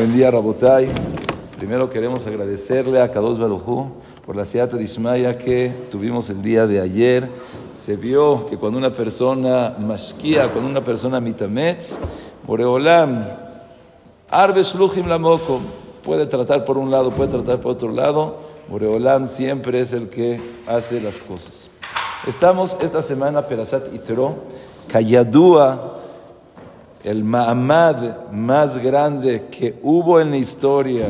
Buen día, Rabotai. Primero queremos agradecerle a Kadosh Barujú por la Seata de Ishmaya que tuvimos el día de ayer. Se vio que cuando una persona mashkia, cuando una persona mitametz, Boreolam, Arbe Shluchim Lamoko, puede tratar por un lado, puede tratar por otro lado. Boreolam siempre es el que hace las cosas. Estamos esta semana, Perashat Itro, Kayadua, el Ma'amad más grande que hubo en la historia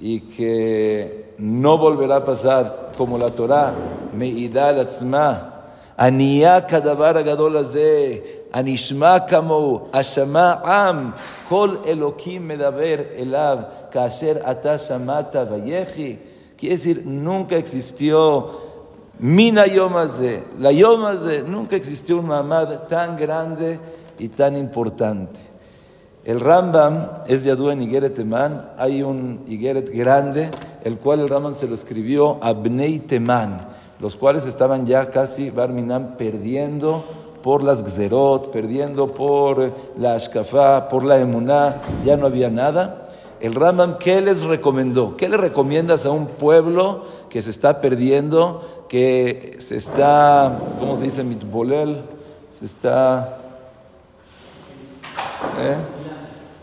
y que no volverá a pasar como la Torah, Me'ida al-Atzma, ענייה כדבר הגדול הזה, הנשמע כמוהו, השמע עם, כל אלוקים מדבר אליו, כאשר אתה שמעת ויחי. Quiere decir, nunca existió Mina Yom Azeh, la Yom Azeh, nunca existió un mamad tan grande y tan importante. El Rambam es Yadú en Igeret Teman, hay un Igeret grande, el cual el Rambam se lo escribió a Bnei Teman, los cuales estaban ya casi Barminan perdiendo por las Gzerot, perdiendo por la Ashkafá, por la Emuná, ya no había nada. El Rambam, ¿qué les recomendó? ¿Qué le recomiendas a un pueblo que se está perdiendo, que se está, ¿cómo se dice? Mitbolel, se está ¿eh?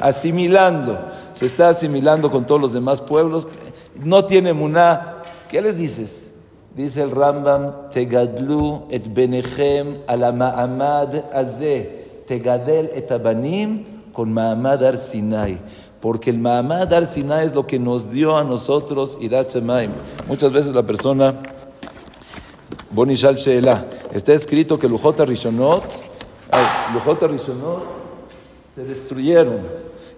asimilando, se está asimilando con todos los demás pueblos, no tiene muná. ¿Qué les dices? Dice el Rambam, Tegadlu et benechem ala ma'amad azeh, Tegadel et abanim con ma'amad ar Sinai. Porque el ma'amad ar Sinai es lo que nos dio a nosotros Irat. Muchas veces la persona, Bonishal Sheela, está escrito que Lujota Rishonot, Lujota Rishonot, se destruyeron.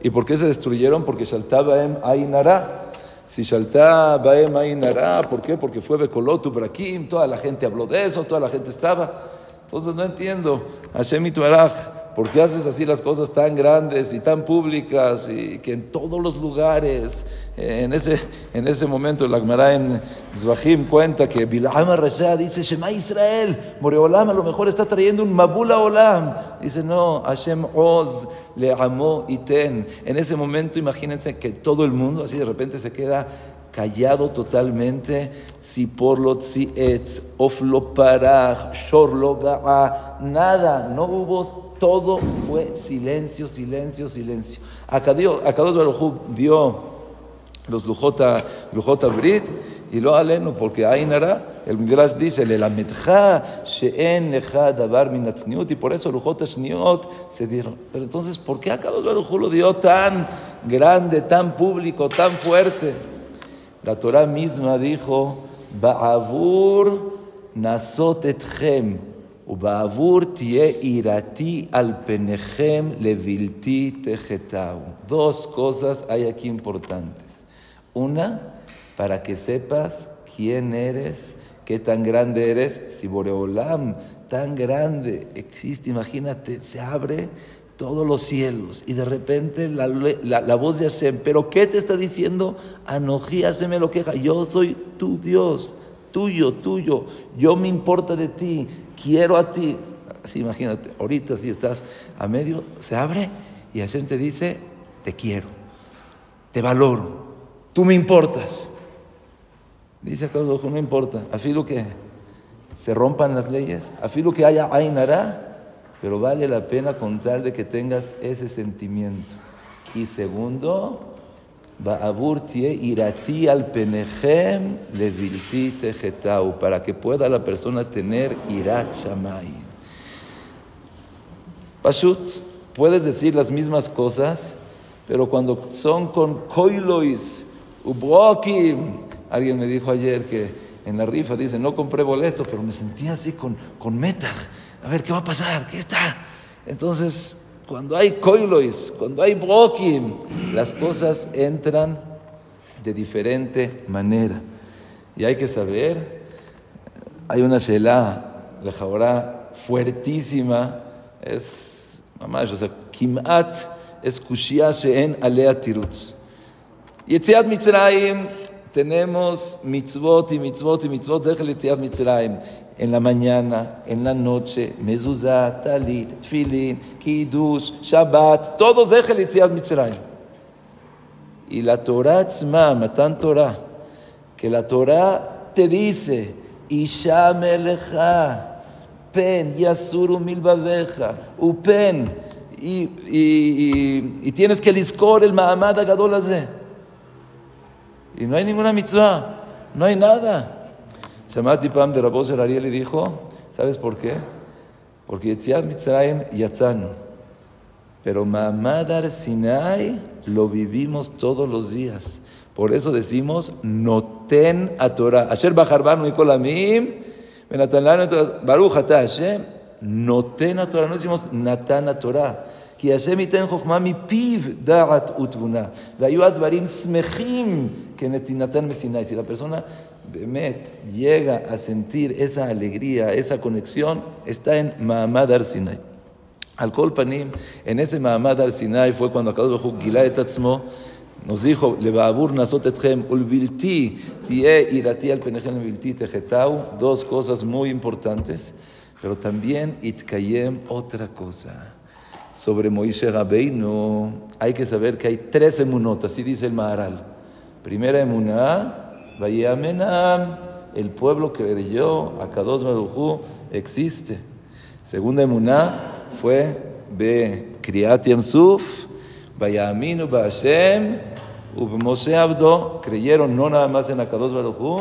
¿Y por qué se destruyeron? Porque Shaltá Baem Ainara. Si Shaltá Baem Ainara, ¿por qué? Porque fue Bekolotu Brakim, toda la gente habló de eso, toda la gente estaba. Entonces no entiendo, Hashem Itbaraj, ¿por qué haces así las cosas tan grandes y tan públicas y que en todos los lugares, en ese, en ese momento la Gemara en Zvahim cuenta que Bilam Rasha dice, Shema Israel, Moreolam a lo mejor está trayendo un Mabula Olam. Dice, no, Hashem Oz le amó iten. En ese momento imagínense que todo el mundo así de repente se queda callado totalmente, si por lo etz, oflo paraj, shorlo nada, no hubo, todo fue silencio, silencio, silencio. Acá Dios Baruj dio los lujota, lujota brit y lo aleno porque ainara el Midrash dice le lamedja she'en lecha davar min y por eso lujota shniot se dieron pero entonces ¿por qué acá Dios Baruj lo dio tan grande tan público tan fuerte la Torah misma dijo, Ba'avur nasot etchem, Ba'avur tie irati al penechem levilti techetau. Dos cosas hay aquí importantes. Una, para que sepas quién eres, qué tan grande eres, si Boreolam tan grande existe, imagínate, se abre todos los cielos. Y de repente la, la, voz de Hashem, ¿pero qué te está diciendo? Anojí Hashem me lo queja, yo soy tu Dios, tuyo, tuyo, yo me importa de ti, quiero a ti. Así imagínate, ahorita si estás a medio, se abre y Hashem te dice, te quiero, te valoro, tú me importas. Dice acá no importa, afilo que se rompan las leyes, afilo que haya Ainara, pero vale la pena contar de que tengas ese sentimiento. Y segundo, irati al tejetau, para que pueda la persona tener irat shamay. Pashut, puedes decir las mismas cosas, pero cuando son con koilois, ubrokim, alguien me dijo ayer que en la rifa dice, no compré boleto, pero me sentía así con, con metaj a ver, ¿qué va a pasar? ¿Qué está? Entonces, cuando hay koilois, cuando hay brokim, las cosas entran de diferente manera. Y hay que saber, hay una shelah, la jabra fuertísima, es, mamá, o sea, kimat es kushia she'en alea tirutz. Yetziat Mitzrayim, tenemos mitzvot y mitzvot y mitzvot, en la mañana, en la noche, mezuzah, talit, tfilin, kiddush, shabbat, todos Yitziat Mitzrayim. Y la Torah tzma, matan Torah, que la Torah te dice, Isha melecha, pen, yasuru milbaveja, upen, y, y, tienes que liscor el Mahamad Agadol Y no hay ninguna mitzvah, no hay nada. Shamati Pam de Rabos Ariel le dijo, ¿sabes por qué? Porque Yetziat Mitzrayim Yatzanu. Pero Mahamad Sinai lo vivimos todos los días. Por eso decimos Noten a Torah. Asher Bajarbanu y Kolamim, Baruch Hashem, Noten a Torah. No decimos Natan a Torah. כי השם ייתן חוכמה מפיו דעת ותבונה. והיו הדברים שמחים כנתינתן מסיני. Si la persona באמת llega a sentir esa alegría, esa conexión, está en Mahamad Ar Sinai. Al Kol Panim, en ese Mahamad Ar Sinai fue cuando Akadosh Baruch Gila et Atzmo, nos dijo, לבעבור נעשות אתכם ולבלתי תהיה יראתי על פניכם ולבלתי תחטאו, dos cosas muy importantes, pero también itkayem otra cosa sobre Moisés Rabbeinu, hay que saber que hay tres emunot, así dice el Maharal. Primera emuná, Vayamenam, el pueblo creyó, Akados Merujú existe. Segunda emuná fue Be Kriat Yamsuf, Vayaminu Bashem, Moshe Abdo, creyeron no nada más en Akados Merujú,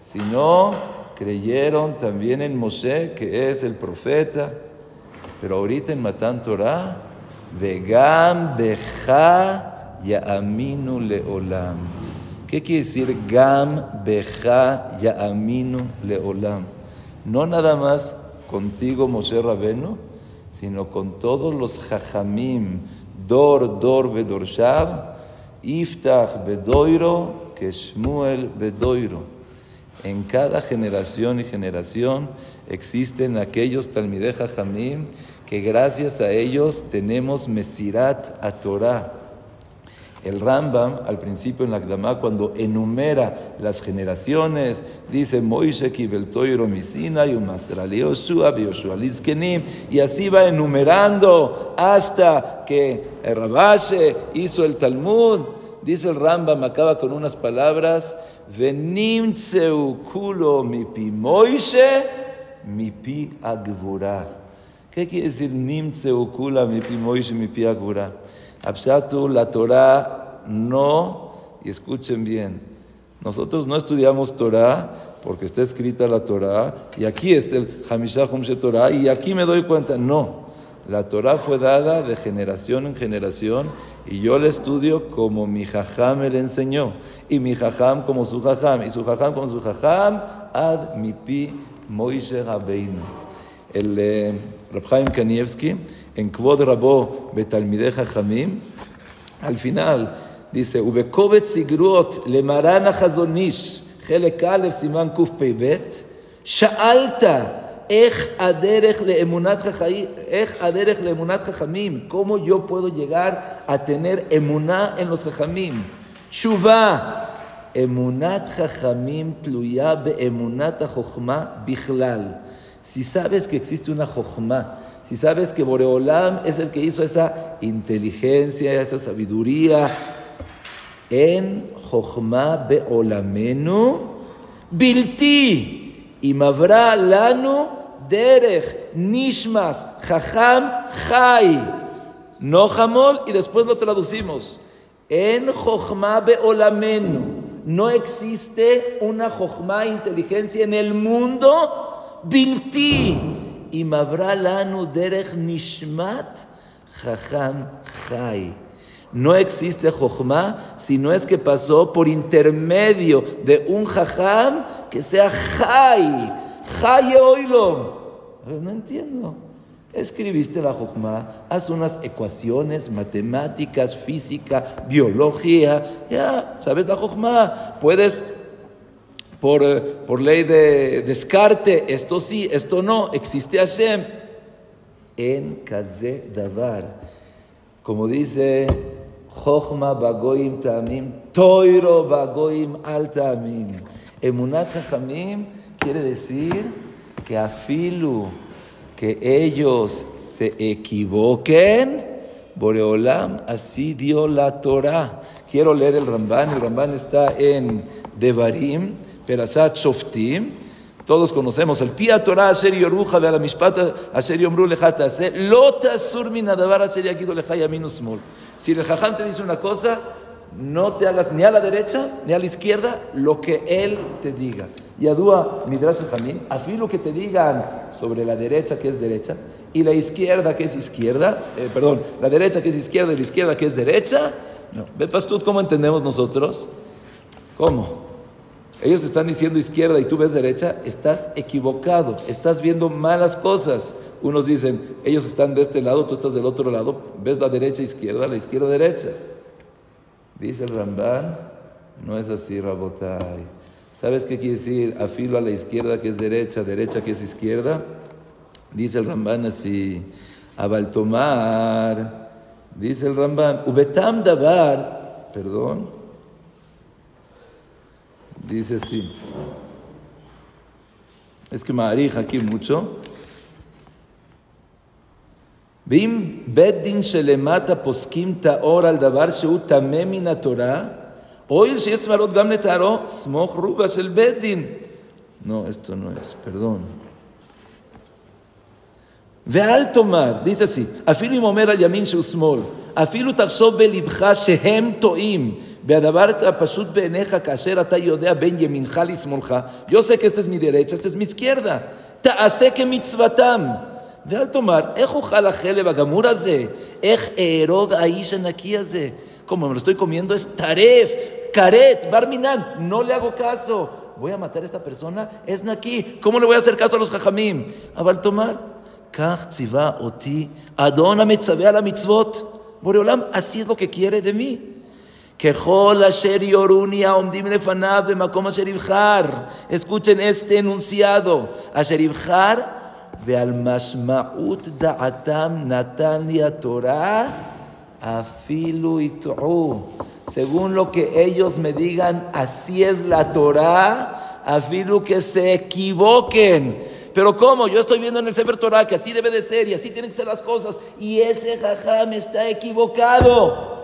sino creyeron también en Moshe, que es el profeta. Pero ahorita en Matan Torah, Vegam Beja Ya'aminu Leolam. ¿Qué quiere decir Gam Beja Ya'aminu Leolam? No nada más contigo, Moshe Rabenu, sino con todos los Jajamim, Dor, Dor, Bedorshav, Iftach, Bedoiro, Keshmuel, Bedoiro. En cada generación y generación existen aquellos Talmideh Jajamim que gracias a ellos tenemos Mesirat a Torah. El Rambam, al principio en la Akdamá, cuando enumera las generaciones, dice Moishe Kibeltoiro Misina y Yoshua, y así va enumerando hasta que Rabashe hizo el Talmud. Dice el Rambam, acaba con unas palabras, Kulo mipi Moishe, mipi agvura. ¿Qué quiere decir Nimtse Ukula Mipi Moishe Mipi Agura? Abshatu, la Torah no, y escuchen bien, nosotros no estudiamos Torah porque está escrita la Torah, y aquí está el Hamishah Humshe Torah, y aquí me doy cuenta, no. La Torah fue dada de generación en generación y yo la estudio como mi jajam me la enseñó. Y mi jajam como su jajam, y su jajam como su jajam, ad mi pi Moishe Rabbeinu. El eh, Rabhaim Kanievski, en Kvod Rabo Betalmide Jajamim, al final dice, Ubekovet Sigrot le Marana Hazonish, Helek Siman Kuf Peibet, Sha'alta ¿Cómo yo puedo llegar a tener emuná en los jajamim? Shuvah. Emunat jajamim tluya be emunat bichlal. Si sabes que existe una jochma, si sabes que Boreolam es el que hizo esa inteligencia, esa sabiduría, en jochma be olamenu bilti y mavra lanu derech, nishmas, jajam, jai. No jamol, y después lo traducimos. En jochma beolamenu. No existe una jochma inteligencia en el mundo bilti. Y lanu derech nishmat jajam chai. No existe jochma si no es que pasó por intermedio de un jajam que sea jai. Jai oilom. No entiendo. Escribiste la jochma, haz unas ecuaciones, matemáticas, física, biología. Ya, sabes la jochma. Puedes eh, por, ley de descarte, esto sí, esto no, existe Hashem. En Kaze Davar, como dice Chochma Bagoim Tamim, Toiro Bagoim Al Tamim. Emunat Chachamim quiere decir que afilu que ellos se equivoquen, Boreolam así dio la Torah. Quiero leer el Ramban. El Ramban está en Devarim, Perashat Shoftim. Todos conocemos el Pia Torah, Asher Yoruja, de la Mishpata, Asher Yomru Lejata, Lota Surmi Nadavar, Asher Yagido Lejaya. Si el Jajam te dice una cosa, no te hagas ni a la derecha ni a la izquierda lo que él te diga. Y adúa Midrash también, afí lo que te digan sobre la derecha que es derecha y la izquierda que es izquierda, eh, perdón, la derecha que es izquierda y la izquierda que es derecha. No, ve tú cómo entendemos nosotros. ¿Cómo? Ellos están diciendo izquierda y tú ves derecha, estás equivocado, estás viendo malas cosas. Unos dicen, ellos están de este lado, tú estás del otro lado, ves la derecha izquierda, la izquierda derecha. Dice el Ramban, no es así, Rabotai. ¿Sabes qué quiere decir afilo a la izquierda que es derecha, derecha que es izquierda? Dice el Ramban así, Abaltomar, dice el Ramban, Ubetam Dabar, perdón, dice así. Es que me arija aquí mucho. Bim beddin shelemata poskim taor al davar sheu tamem min Torah, oil שיש סברות גם לתארו, סמוך רובה של No, esto no es, perdón. ואל תאמר, dice así, אפילו אם אומר על ימין שהוא שמאל, אפילו תחשוב בלבך שהם טועים, והדבר הפשוט בעיניך כאשר אתה יודע בין ימינך לשמאלך, yo sé que este es mi derecha, este es mi izquierda, תעשה כמצוותם. ואל תאמר, איך אוכל החלב הגמור הזה? איך אהרוג האיש הנקי הזה? Como me lo estoy comiendo es taref, caret, barminan, no le hago caso. Voy a matar a esta persona, es naki. ¿Cómo le voy a hacer caso a los jajamim? אבל תאמר, כך ציווה אותי אדון המצווה על המצוות. Boreolam, así es lo que quiere de mí. Escuchen este enunciado. de almashmaut da'atam natan Torah afilu Según lo que ellos me digan, así es la Torah, afilu que se equivoquen Pero ¿cómo? Yo estoy viendo en el Sefer Torah que así debe de ser y así tienen que ser las cosas. Y ese jajam está equivocado.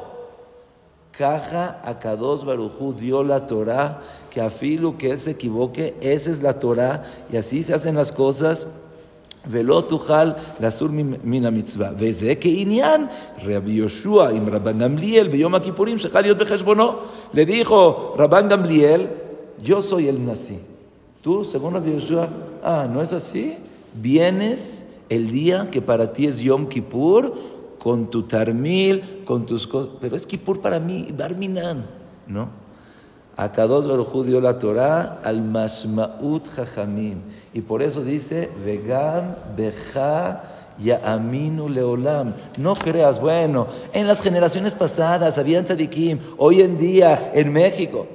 Caja a Kadosh Barujú dio la Torah, que afilo que él se equivoque, esa es la Torah, y así se hacen las cosas. ולא תוכל לאסור מן המצווה. וזה כעניין רבי יהושע עם רבן גמליאל ביום הכיפורים שחל להיות בחשבונו. le dijo רבן גמליאל, yo soy el nací. Tú, según Rabbi Yoshua, ah, ¿no es así? Vienes el día que para ti es Yom Kippur con tu tarmil, con tus cosas, pero es Kippur para mí, Barminan, ¿no? A Kadosh Baruj dio la Torah al Mashmaut Jajamim. Y por eso dice, Vegam Beja Aminu Leolam. No creas, bueno, en las generaciones pasadas habían tzadikim, hoy en día en México.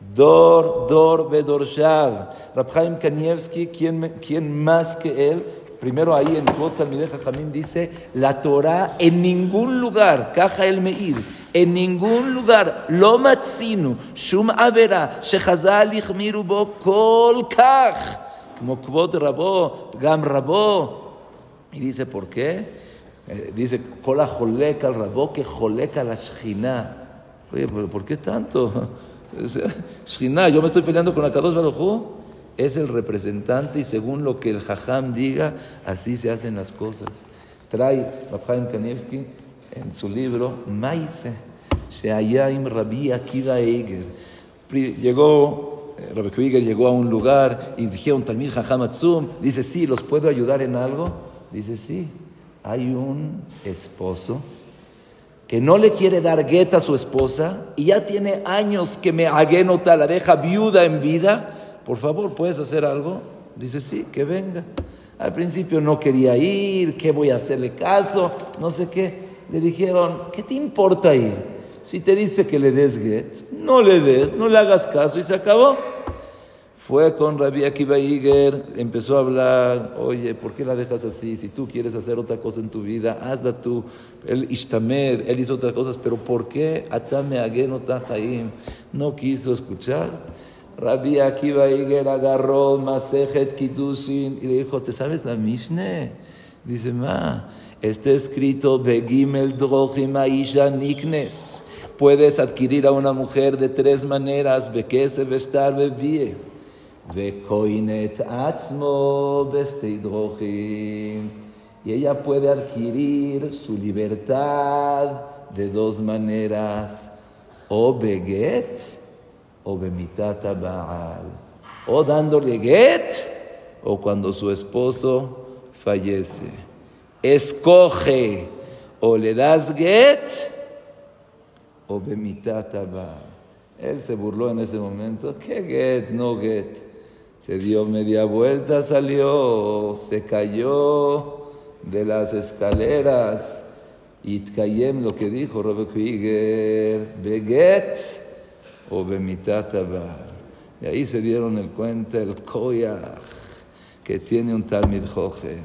Dor, Dor, Bedor Shav. Rabhaim Kanievski, ¿quién, ¿quién más que él? Primero ahí en Kota Jamín dice, la Torah en ningún lugar, caja el Meir, en ningún lugar, lo matzinu, shum avera, shechazal kol kach, como kvot rabo, gam rabo. Y dice, ¿por qué? Eh, dice, kol joleka al rabo que joleka la shchina. Oye, ¿por qué tanto? Shchina, yo me estoy peleando con la Kadosh Baruj es el representante y según lo que el Jajam diga, así se hacen las cosas. Trae Rabhaim Kanievski en su libro Maise, Sheayim Rabbi Akiva Eger. Llegó, eh, Rabbi Eger llegó a un lugar y dijeron, Talmid Jajam Atzum, dice, sí, ¿los puedo ayudar en algo? Dice, sí, hay un esposo que no le quiere dar gueta a su esposa y ya tiene años que me aguenota, la deja viuda en vida por favor, ¿puedes hacer algo? Dice, sí, que venga. Al principio no quería ir, ¿qué voy a hacerle caso? No sé qué. Le dijeron, ¿qué te importa ir? Si te dice que le des get, no le des, no le hagas caso y se acabó. Fue con Rabbi Akiva Iger, empezó a hablar, oye, ¿por qué la dejas así? Si tú quieres hacer otra cosa en tu vida, hazla tú. Él Ishtamer, él hizo otras cosas, pero ¿por qué Atame Ageno no quiso escuchar? Rabbi Akiva Iger agarró Masejet Kiddushin y le dijo, ¿te sabes la Mishneh? Dice, ma, está escrito, Begimel Drochim Aisha Niknes. Puedes adquirir a una mujer de tres maneras, Bekese Vestar Bebie. Vekoinet Atzmo. Y ella puede adquirir su libertad de dos maneras, o Beget o Bemitata Baal. O dándole get, o cuando su esposo fallece. Escoge, o le das get, o Bemitata Baal. Él se burló en ese momento. ¿Qué get? No get. Se dio media vuelta, salió, se cayó de las escaleras. Itkayem lo que dijo Robert Krieger, Beget o Bemitata Baal. Y ahí se dieron el cuenta el koyach que tiene un Talmid Joche.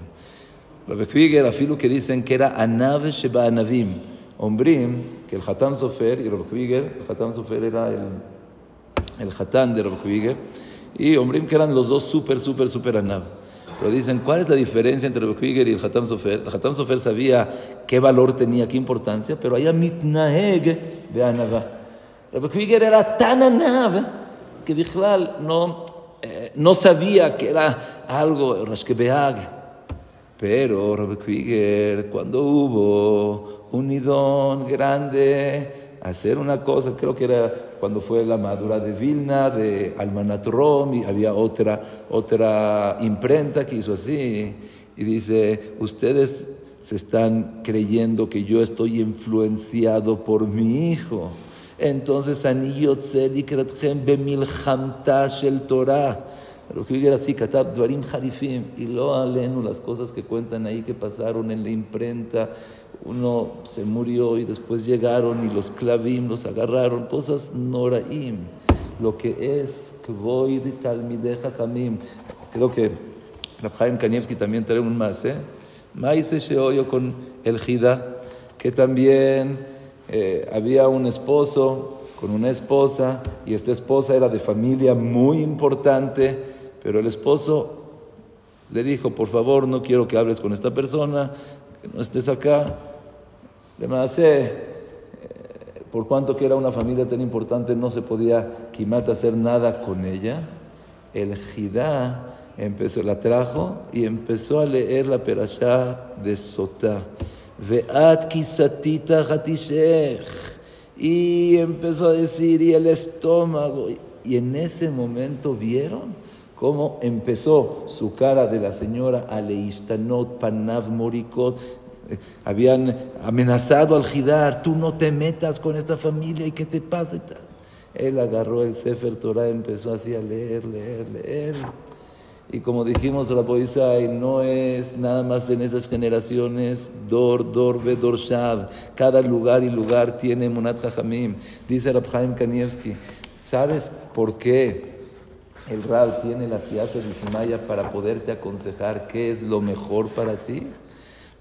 Robert Krieger, afilo que dicen que era Anav Sheba Anavim. Ombrim, que el Hatán Sofer y Robert Krieger, el Hatán Sofer era el, el Hatán de Robert Krieger, y Ombrim que eran los dos súper, súper, súper Anav. Pero dicen, ¿cuál es la diferencia entre Krieger y el Hatam Sofer? El Hatam Sofer sabía qué valor tenía, qué importancia, pero allá mitnaeg de Anava. Krieger era tan anav que Bichlal no, eh, no sabía que era algo Rashkebeag. Pero Rabbi cuando hubo un idón grande, hacer una cosa, creo que era cuando fue la madura de Vilna, de Almanat Rom, y había otra, otra imprenta que hizo así, y dice, ustedes se están creyendo que yo estoy influenciado por mi hijo. Entonces, anillo tzedik ratchem bemilchamta shel Torah. Que era así, katab dvarim harifim, y lo alenu, las cosas que cuentan ahí que pasaron en la imprenta, uno se murió y después llegaron y los clavim los agarraron, cosas noraim, lo que es kvoid talmideja jamim. Creo que Rabhaim Kanievski también trae un más, ¿eh? Maise Sheoyo con el Jida, que también eh, había un esposo con una esposa y esta esposa era de familia muy importante, pero el esposo le dijo, por favor, no quiero que hables con esta persona, que no estés acá. Además, por cuanto que era una familia tan importante, no se podía Kimat hacer nada con ella. El Jidá empezó, la trajo y empezó a leer la perashá de Sotá. Ve'at kisatita hatishech. Y empezó a decir, y el estómago. Y en ese momento vieron cómo empezó su cara de la señora Aleistanot Panav Morikot habían amenazado al Jidar, tú no te metas con esta familia y qué te pasa. Él agarró el Sefer Torah, empezó así a leer, leer, leer. Y como dijimos, Raboisai, no es nada más en esas generaciones, Dor, Dor, Bedor, Shav. Cada lugar y lugar tiene Munat Jajamim. Dice Rabhaim Kanievski, ¿sabes por qué el Rab tiene la siata de Simaya para poderte aconsejar qué es lo mejor para ti?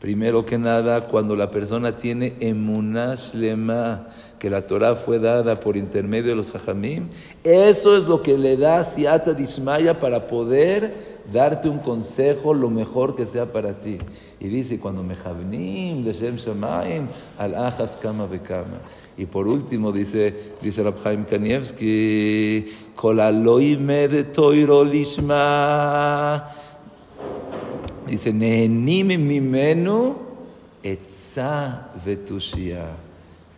Primero que nada, cuando la persona tiene emunash lema, que la Torah fue dada por intermedio de los hajamim, eso es lo que le da siata dismaya para poder darte un consejo lo mejor que sea para ti. Y dice, cuando me javnim leshem shamayim, al ajas kama bekama. Y por último dice, dice Rabhaim Kanievski, kol aloime de toiro lishma, Dice, Nehenime mimenu etza vetushia.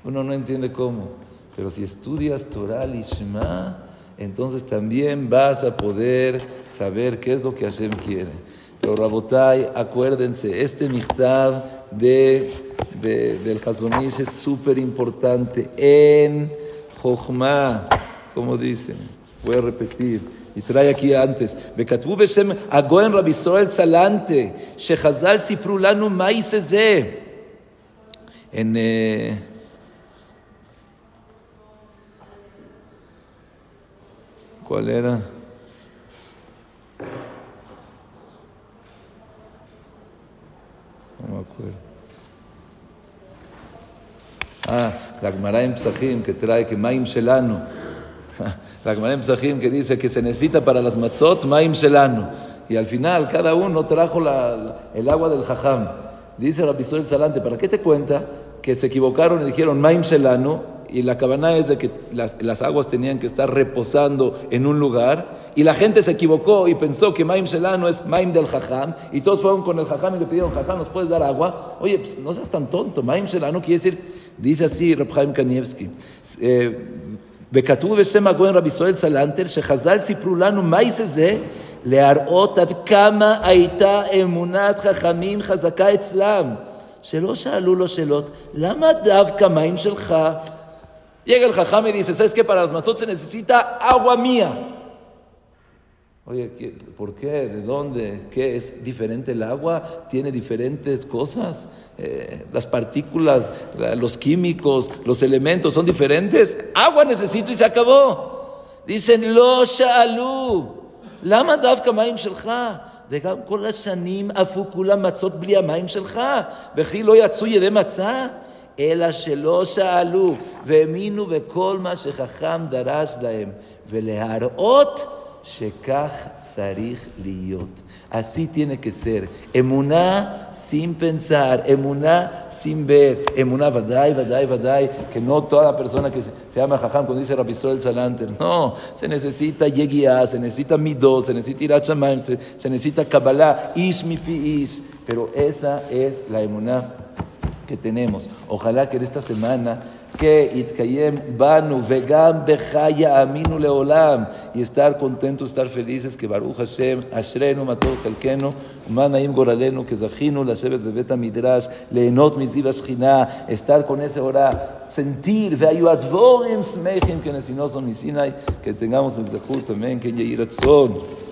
Uno no entiende cómo, pero si estudias Torah Lishma, entonces también vas a poder saber qué es lo que Hashem quiere. Pero Rabotai, acuérdense, este michtav de, del Hazonish es súper importante. En Jochma, como dicen, voy a repetir. ישראל יקיע אנטס, וכתבו בשם הגויין רבי ישראל צלנטה, שחז"ל סיפרו לנו מה איסא זה. אה, כל אלה. אה, לגמרא עם פסחים, כתראי כמים שלנו. La Gemara que dice que se necesita para las matzot Maim Shelano. y al final cada uno trajo el agua del jajam. Dice Rabbi el Salante, ¿para qué te cuenta que se equivocaron y dijeron Maim Shelanu? y la cabana es de que las, aguas tenían que estar reposando en un lugar, y la gente se equivocó y pensó que Maim Shelano es Maim del Jajam, y todos fueron con el Jajam y le pidieron, Jajam, ¿nos puedes dar agua? Oye, pues, no seas tan tonto, Maim Shelano quiere decir, dice así Rabhaim Kanievski, וכתוב בשם הגויין רבי ישראל סלנטר, שחז"ל סיפרו לנו מהי זה זה, להראות עד כמה הייתה אמונת חכמים חזקה אצלם. שלא שאלו לו שאלות, למה דווקא מים שלך? Llega el jajam y dice, ¿sabes qué? Para las Oye, ¿por qué? ¿De dónde? ¿Qué es diferente el agua? ¿Tiene diferentes cosas? Eh, las partículas, los químicos, los elementos son diferentes. Agua necesito y se acabó. Dicen, lo sha'alu. lama דווקא מים שלך? וגם כל השנים עפו כולם מצות בלי המים שלך, וכי לא יצאו ידי מצה? אלא שלא שאלו והאמינו בכל מה שחכם דרש להם, ולהראות Shekach Sarich Liyot. Así tiene que ser. Emuná sin pensar, emuná sin ver, emuná vadai, vadai, vadai, que no toda persona que se, llama Jajam cuando dice Rapisol el Salanter, no, se necesita Yegiá, se necesita Midot, se necesita Irachamaim, se, necesita Kabbalah, Ish mi pi ish. Pero esa es la emuná que tenemos. Ojalá que en esta semana que itkayem banu vegam bechaya aminu leolam y estar contentos, estar felices que Baruch Hashem ashrenu matol chelkenu manaim goralenu que zachinu lashevet bebet midrash leenot miziva shchina estar con ese hora sentir veayu advorim smechim que nesinoson misinai que tengamos el zehut también que yehi ratzon